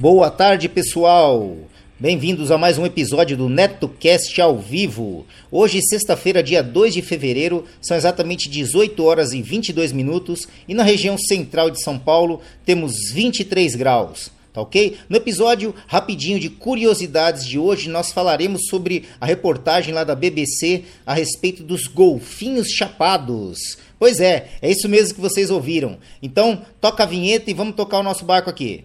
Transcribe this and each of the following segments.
Boa tarde, pessoal! Bem-vindos a mais um episódio do NetoCast ao vivo. Hoje, sexta-feira, dia 2 de fevereiro, são exatamente 18 horas e 22 minutos e na região central de São Paulo temos 23 graus. Tá ok? No episódio rapidinho de curiosidades de hoje, nós falaremos sobre a reportagem lá da BBC a respeito dos golfinhos chapados. Pois é, é isso mesmo que vocês ouviram. Então, toca a vinheta e vamos tocar o nosso barco aqui.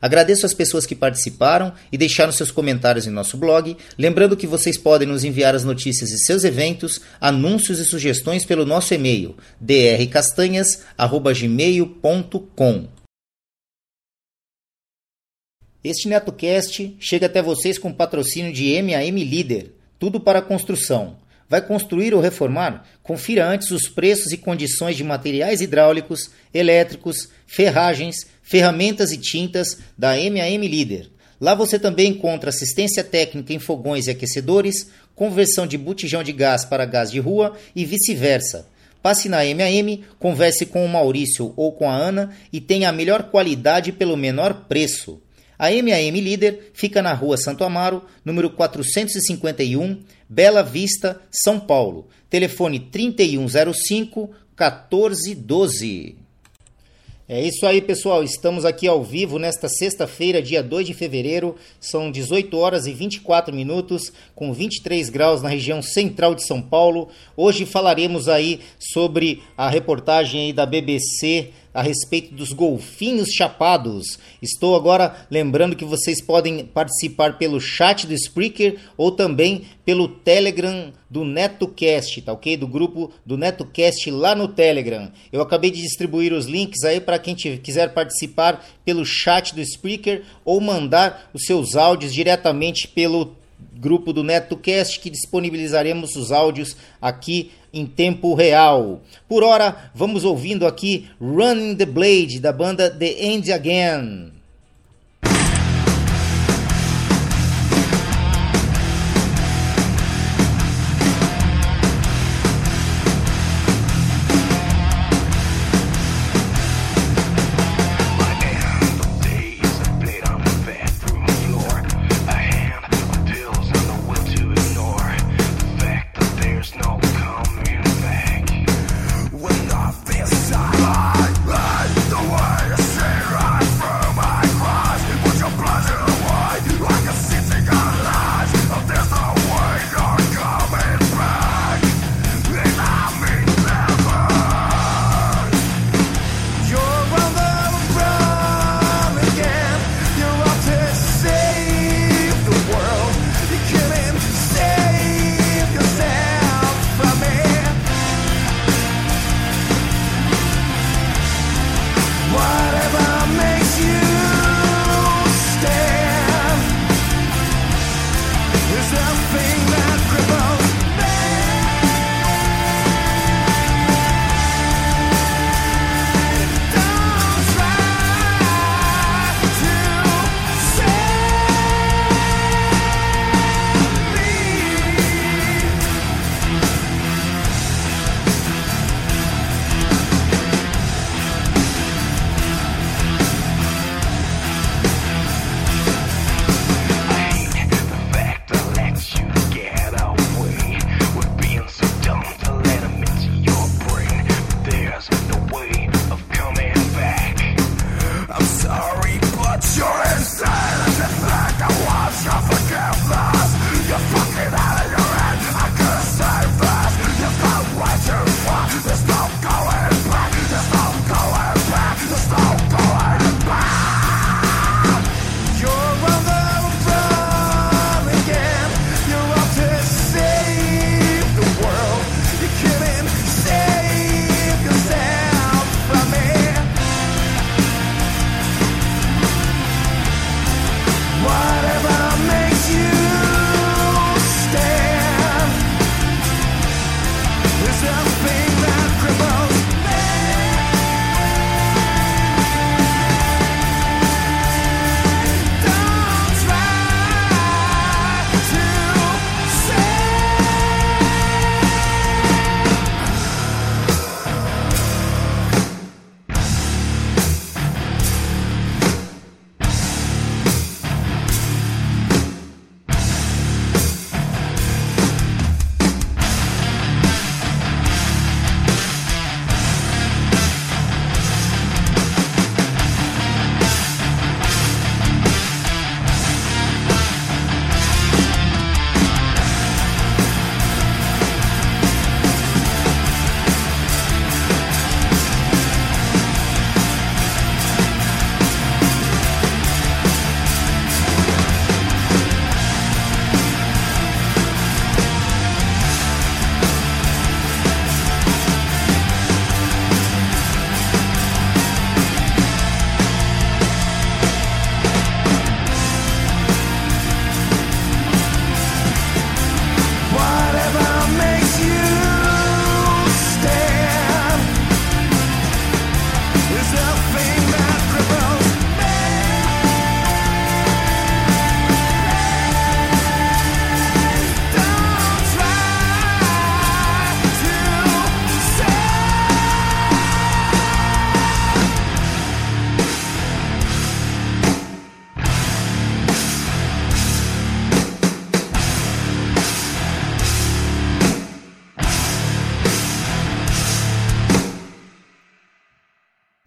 Agradeço as pessoas que participaram e deixaram seus comentários em nosso blog, lembrando que vocês podem nos enviar as notícias de seus eventos, anúncios e sugestões pelo nosso e-mail drcastanhas@gmail.com. Este NetoCast chega até vocês com patrocínio de MAM Líder, tudo para construção. Vai construir ou reformar? Confira antes os preços e condições de materiais hidráulicos, elétricos, ferragens, ferramentas e tintas da MAM Líder. Lá você também encontra assistência técnica em fogões e aquecedores, conversão de botijão de gás para gás de rua e vice-versa. Passe na MAM, converse com o Maurício ou com a Ana e tenha a melhor qualidade pelo menor preço. A MAM Líder fica na rua Santo Amaro, número 451, Bela Vista, São Paulo. Telefone 3105 1412. É isso aí, pessoal. Estamos aqui ao vivo nesta sexta-feira, dia 2 de fevereiro. São 18 horas e 24 minutos, com 23 graus na região central de São Paulo. Hoje falaremos aí sobre a reportagem aí da BBC a respeito dos golfinhos chapados. Estou agora lembrando que vocês podem participar pelo chat do Spreaker ou também pelo Telegram do NetoCast, tá ok? Do grupo do NetoCast lá no Telegram. Eu acabei de distribuir os links aí para quem quiser participar pelo chat do Spreaker ou mandar os seus áudios diretamente pelo grupo do NetoCast que disponibilizaremos os áudios aqui em tempo real. Por hora, vamos ouvindo aqui Running the Blade da banda The End Again.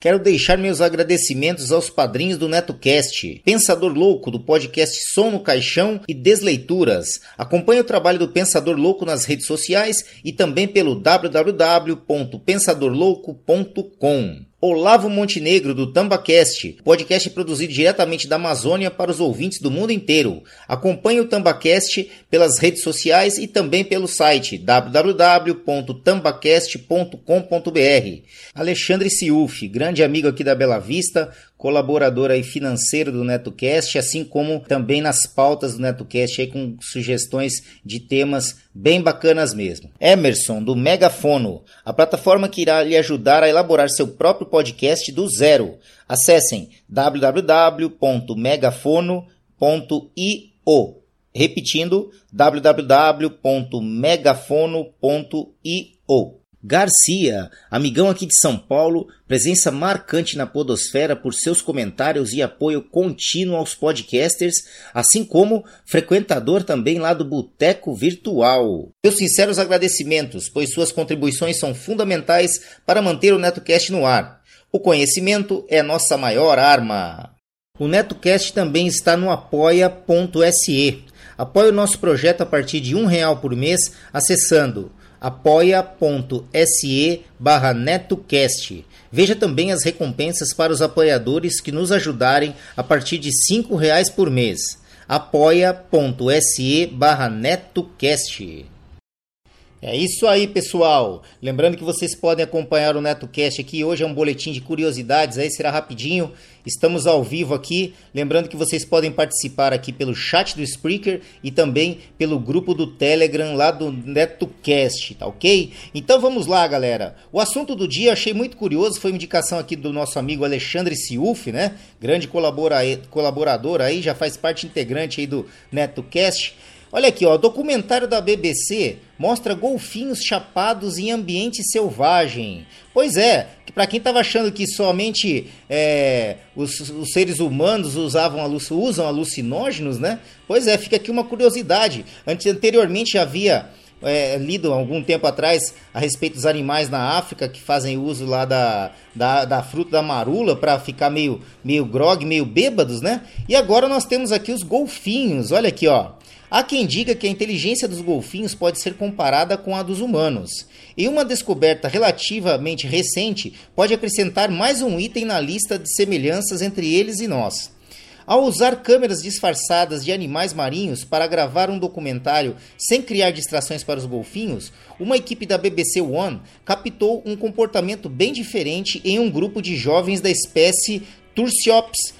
Quero deixar meus agradecimentos aos padrinhos do NetoCast, Pensador Louco do podcast Som no Caixão e Desleituras. Acompanhe o trabalho do Pensador Louco nas redes sociais e também pelo www.pensadorlouco.com. Olavo Montenegro, do Tambacast, podcast produzido diretamente da Amazônia para os ouvintes do mundo inteiro. Acompanhe o Tambacast pelas redes sociais e também pelo site www.tambacast.com.br. Alexandre Siuf, grande amigo aqui da Bela Vista, colaborador aí financeiro do NetoCast, assim como também nas pautas do NetoCast aí com sugestões de temas bem bacanas mesmo. Emerson, do Megafono, a plataforma que irá lhe ajudar a elaborar seu próprio podcast do zero. Acessem www.megafono.io. Repetindo, www.megafono.io. Garcia, amigão aqui de São Paulo, presença marcante na Podosfera por seus comentários e apoio contínuo aos podcasters, assim como frequentador também lá do Boteco Virtual. Meus sinceros agradecimentos, pois suas contribuições são fundamentais para manter o NetoCast no ar. O conhecimento é nossa maior arma. O NetoCast também está no apoia.se. Apoie o nosso projeto a partir de um real por mês acessando apoia.se barra netocast. Veja também as recompensas para os apoiadores que nos ajudarem a partir de R$ reais por mês. apoia.se barra netocast. É isso aí, pessoal. Lembrando que vocês podem acompanhar o NetoCast aqui. Hoje é um boletim de curiosidades, aí será rapidinho. Estamos ao vivo aqui. Lembrando que vocês podem participar aqui pelo chat do Spreaker e também pelo grupo do Telegram lá do NetoCast, tá ok? Então vamos lá, galera. O assunto do dia achei muito curioso, foi uma indicação aqui do nosso amigo Alexandre Siuf, né? Grande colaborador aí, já faz parte integrante aí do NetoCast. Olha aqui, ó, documentário da BBC mostra golfinhos chapados em ambiente selvagem. Pois é, que para quem estava achando que somente é, os, os, seres humanos usavam usam alucinógenos, né? Pois é, fica aqui uma curiosidade. Anteriormente havia é, lido algum tempo atrás a respeito dos animais na África que fazem uso lá da, da, da fruta da marula para ficar meio, meio grog, meio bêbados, né? E agora nós temos aqui os golfinhos. Olha aqui, ó. Há quem diga que a inteligência dos golfinhos pode ser comparada com a dos humanos. E uma descoberta relativamente recente pode acrescentar mais um item na lista de semelhanças entre eles e nós. Ao usar câmeras disfarçadas de animais marinhos para gravar um documentário sem criar distrações para os golfinhos, uma equipe da BBC One captou um comportamento bem diferente em um grupo de jovens da espécie Tursiops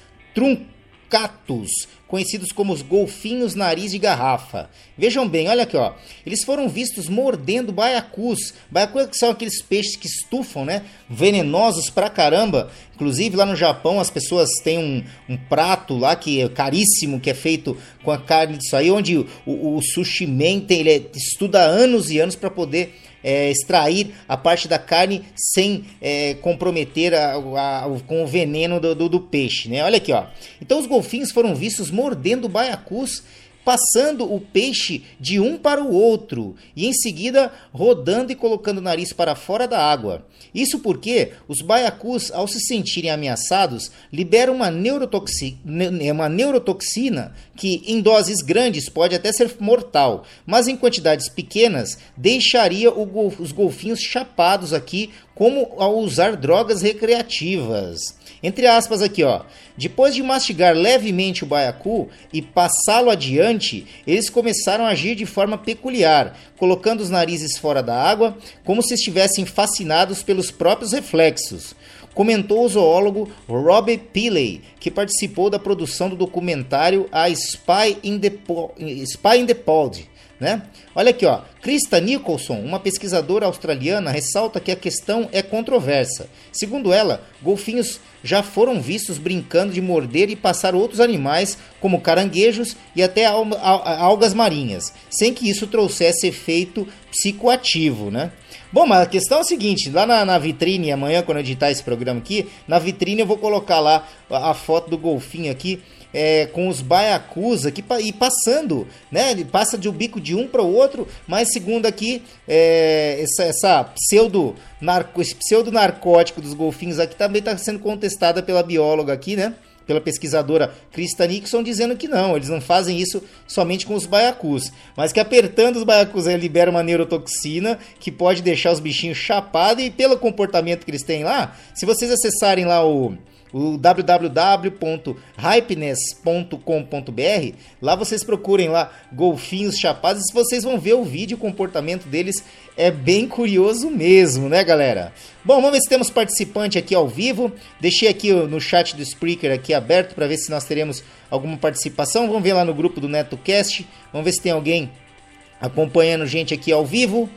truncatus, conhecidos como os golfinhos nariz de garrafa. Vejam bem, olha aqui, ó. Eles foram vistos mordendo baiacus. Baiacus são aqueles peixes que estufam, né? Venenosos pra caramba. Inclusive lá no Japão as pessoas têm um, um prato lá que é caríssimo, que é feito com a carne disso aí, onde o, o, o sushi man tem, ele é, estuda anos e anos para poder é, extrair a parte da carne sem é, comprometer a, a, a, com o veneno do, do, do, peixe, né? Olha aqui, ó. Então os golfinhos foram vistos mordendo baiacus passando o peixe de um para o outro e em seguida rodando e colocando o nariz para fora da água. Isso porque os baiacus, ao se sentirem ameaçados, liberam uma, uma neurotoxina que, em doses grandes, pode até ser mortal, mas em quantidades pequenas deixaria os golfinhos chapados aqui, como ao usar drogas recreativas. Entre aspas aqui, ó. Depois de mastigar levemente o baiacu e passá-lo adiante, eles começaram a agir de forma peculiar, colocando os narizes fora da água, como se estivessem fascinados pelos próprios reflexos. Comentou o zoólogo Robbie Pilley, que participou da produção do documentário A Spy in the, po Spy in the Pod, né? Olha aqui, ó. Krista Nicholson, uma pesquisadora australiana, ressalta que a questão é controversa. Segundo ela, golfinhos já foram vistos brincando de morder e passar outros animais, como caranguejos e até algas marinhas, sem que isso trouxesse efeito psicoativo, né? Bom, mas a questão é a seguinte: lá na, na, vitrine, amanhã, quando eu editar esse programa aqui, na vitrine eu vou colocar lá a, foto do golfinho aqui é, com os baiacus aqui e passando, né? Ele passa de um bico de um para o outro, mas segundo aqui, é, essa, essa pseudo narco, esse pseudo narcótico dos golfinhos aqui também está sendo contestada pela bióloga aqui, né? Pela pesquisadora Krista Nixon, dizendo que não, eles não fazem isso somente com os baiacus, mas que apertando os baiacus aí libera uma neurotoxina que pode deixar os bichinhos chapados e pelo comportamento que eles têm lá, se vocês acessarem lá o o www.hypeness.com.br. Lá vocês procurem lá golfinhos chapados e vocês vão ver o vídeo, o comportamento deles é bem curioso mesmo, né, galera? Bom, vamos ver se temos participante aqui ao vivo. Deixei aqui no chat do Spreaker aqui aberto para ver se nós teremos alguma participação. Vamos ver lá no grupo do NetoCast. Vamos ver se tem alguém acompanhando gente aqui ao vivo.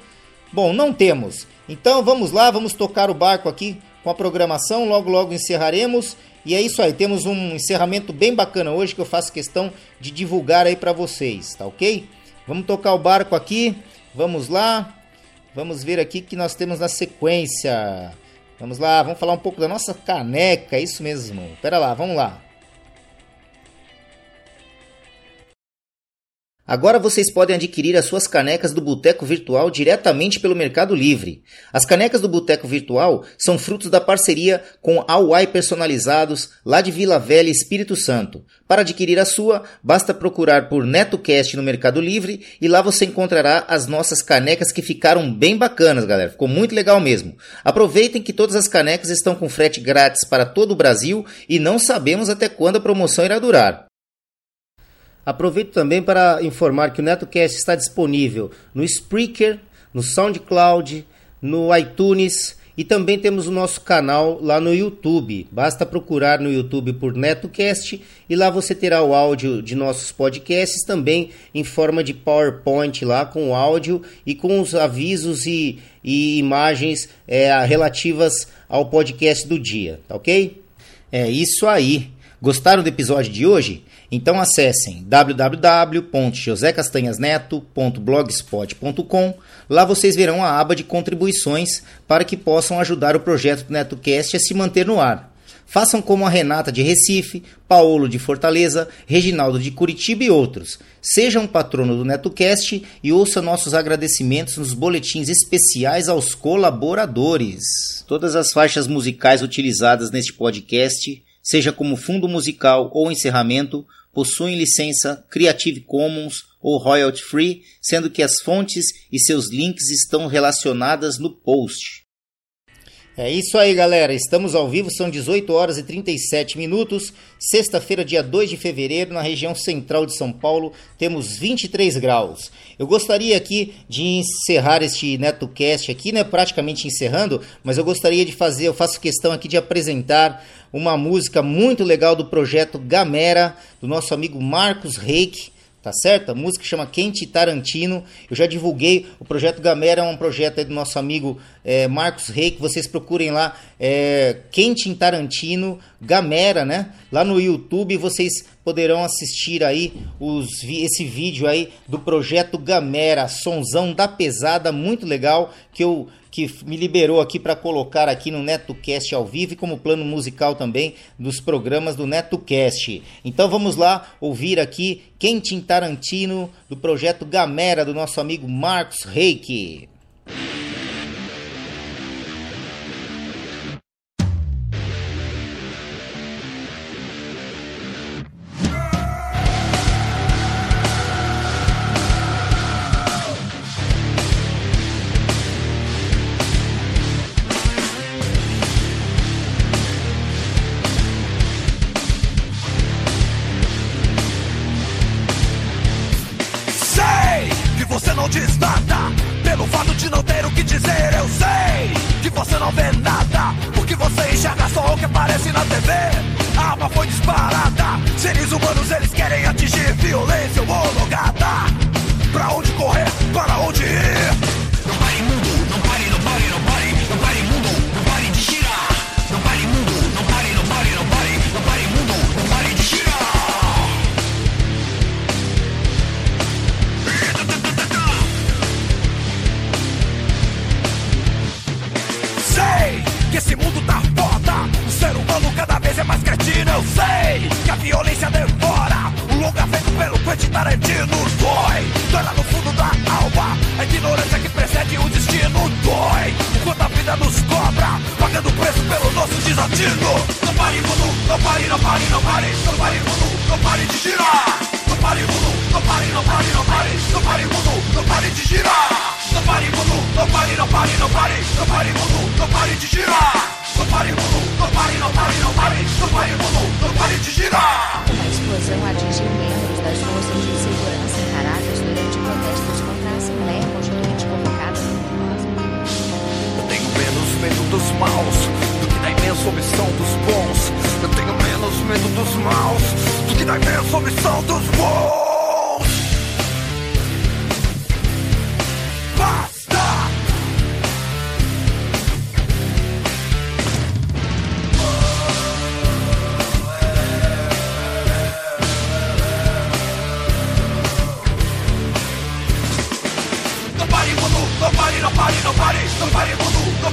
Bom, não temos. Então vamos lá, vamos tocar o barco aqui com a programação. Logo, logo encerraremos. E é isso aí, temos um encerramento bem bacana hoje que eu faço questão de divulgar aí para vocês, tá ok? Vamos tocar o barco aqui, vamos lá, vamos ver aqui que nós temos na sequência. Vamos lá, vamos falar um pouco da nossa caneca, isso mesmo. Pera lá, vamos lá. Agora vocês podem adquirir as suas canecas do Boteco Virtual diretamente pelo Mercado Livre. As canecas do Boteco Virtual são frutos da parceria com Awai Personalizados, lá de Vila Velha, Espírito Santo. Para adquirir a sua, basta procurar por NetoCast no Mercado Livre e lá você encontrará as nossas canecas que ficaram bem bacanas, galera. Ficou muito legal mesmo. Aproveitem que todas as canecas estão com frete grátis para todo o Brasil e não sabemos até quando a promoção irá durar. Aproveito também para informar que o NetoCast está disponível no Spreaker, no SoundCloud, no iTunes e também temos o nosso canal lá no YouTube. Basta procurar no YouTube por NetoCast e lá você terá o áudio de nossos podcasts também em forma de PowerPoint lá com o áudio e com os avisos e, e imagens é, relativas ao podcast do dia, tá ok? É isso aí. Gostaram do episódio de hoje? Então acessem www.josecastanhasneto.blogspot.com. Lá vocês verão a aba de contribuições para que possam ajudar o projeto do NetoCast a se manter no ar. Façam como a Renata de Recife, Paulo de Fortaleza, Reginaldo de Curitiba e outros. Sejam patrono do NetoCast e ouça nossos agradecimentos nos boletins especiais aos colaboradores. Todas as faixas musicais utilizadas neste podcast, seja como fundo musical ou encerramento, possuem licença Creative Commons ou royalty free, sendo que as fontes e seus links estão relacionadas no post. É isso aí, galera. Estamos ao vivo, são 18 horas e 37 minutos. Sexta-feira, dia 2 de fevereiro, na região central de São Paulo, temos 23 graus. Eu gostaria aqui de encerrar este NetoCast aqui, né, praticamente encerrando, mas eu gostaria de fazer, eu faço questão aqui de apresentar uma música muito legal do projeto Gamera, do nosso amigo Marcos Reik, tá certo? A música chama Quente Tarantino. Eu já divulguei o projeto Gamera, é um projeto do nosso amigo é, Marcos Reik. Vocês procurem lá é, Quente Tarantino, Gamera, né? Lá no YouTube vocês poderão assistir aí os, esse vídeo aí do projeto Gamera, sonzão da pesada, muito legal, que eu que me liberou aqui para colocar aqui no NetoCast ao vivo e como plano musical também dos programas do NetoCast. Então vamos lá ouvir aqui Quentin Tarantino do projeto Gamera do nosso amigo Marcos Reiki. Pare, não pare, não pare. Não pare, mundo, não pare de girar. Não pare, mundo, não pare, não pare, não pare. Não pare, mundo, não pare de girar. Não pare, mundo, não pare, não pare, não pare. Não pare, mundo, não pare de girar. Uma explosão atingiu membros das forças de segurança em Caracas durante protestos contra a Assembleia Constituinte convocada Eu tenho menos medo dos maus do que da imensa omissão dos bons. Eu tenho menos medo dos maus do que da imensa omissão dos bons.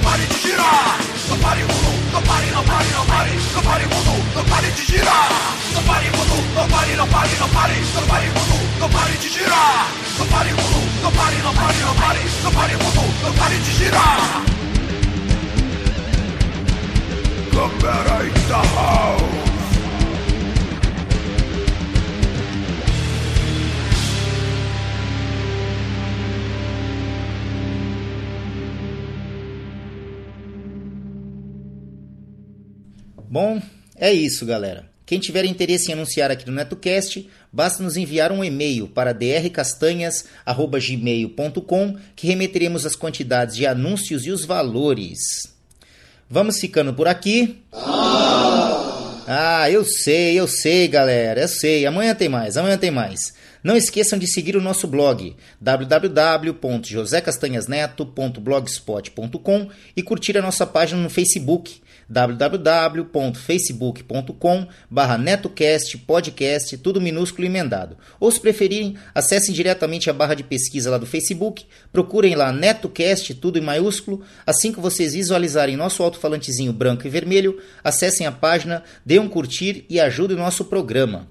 Pare de girar. Não pare, mundo, não pare, não pare, não pare, não pare, mundo, não pare de girar. Não pare, mundo, não pare, não pare, não pare, não pare, mundo, não pare de girar. Não pare, mundo, não pare, não pare, não pare, não pare, mundo, não pare de girar. Câmera in the Bom, é isso, galera. Quem tiver interesse em anunciar aqui no NetoCast, basta nos enviar um e-mail para drcastanhas.gmail.com que remeteremos as quantidades de anúncios e os valores. Vamos ficando por aqui. Ah, eu sei, eu sei, galera, eu sei. Amanhã tem mais, amanhã tem mais. Não esqueçam de seguir o nosso blog www.josecastanhasneto.blogspot.com e curtir a nossa página no Facebook www.facebook.com netocast podcast, tudo minúsculo e emendado. Ou se preferirem, acessem diretamente a barra de pesquisa lá do Facebook, procurem lá NetoCast, tudo em maiúsculo. Assim que vocês visualizarem nosso alto-falantezinho branco e vermelho, acessem a página, dêem um curtir e ajudem o nosso programa.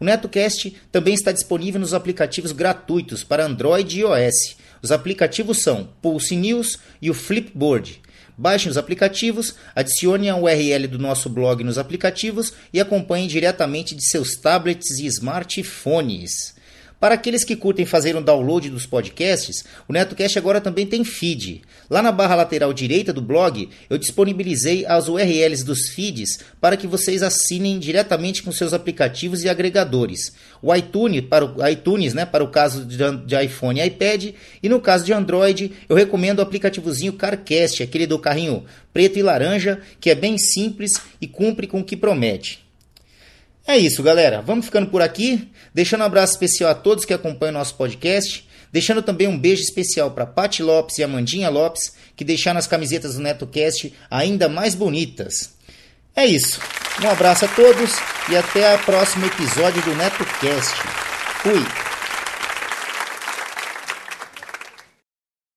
O NetoCast também está disponível nos aplicativos gratuitos para Android e iOS. Os aplicativos são Pulse News e o Flipboard. Baixem os aplicativos, adicione a URL do nosso blog nos aplicativos e acompanhem diretamente de seus tablets e smartphones. Para aqueles que curtem fazer um download dos podcasts, o NetoCast agora também tem feed. Lá na barra lateral direita do blog, eu disponibilizei as URLs dos feeds para que vocês assinem diretamente com seus aplicativos e agregadores. O iTunes, para o, iTunes, né, para o caso de, iPhone e iPad, e no caso de Android, eu recomendo o aplicativozinho CarCast, aquele do carrinho preto e laranja, que é bem simples e cumpre com o que promete. É isso, galera. Vamos ficando por aqui. Deixando um abraço especial a todos que acompanham nosso podcast. Deixando também um beijo especial para Pati Lopes e Amandinha Lopes, que deixaram as camisetas do NetoCast ainda mais bonitas. É isso. Um abraço a todos e até o próximo episódio do NetoCast. Fui!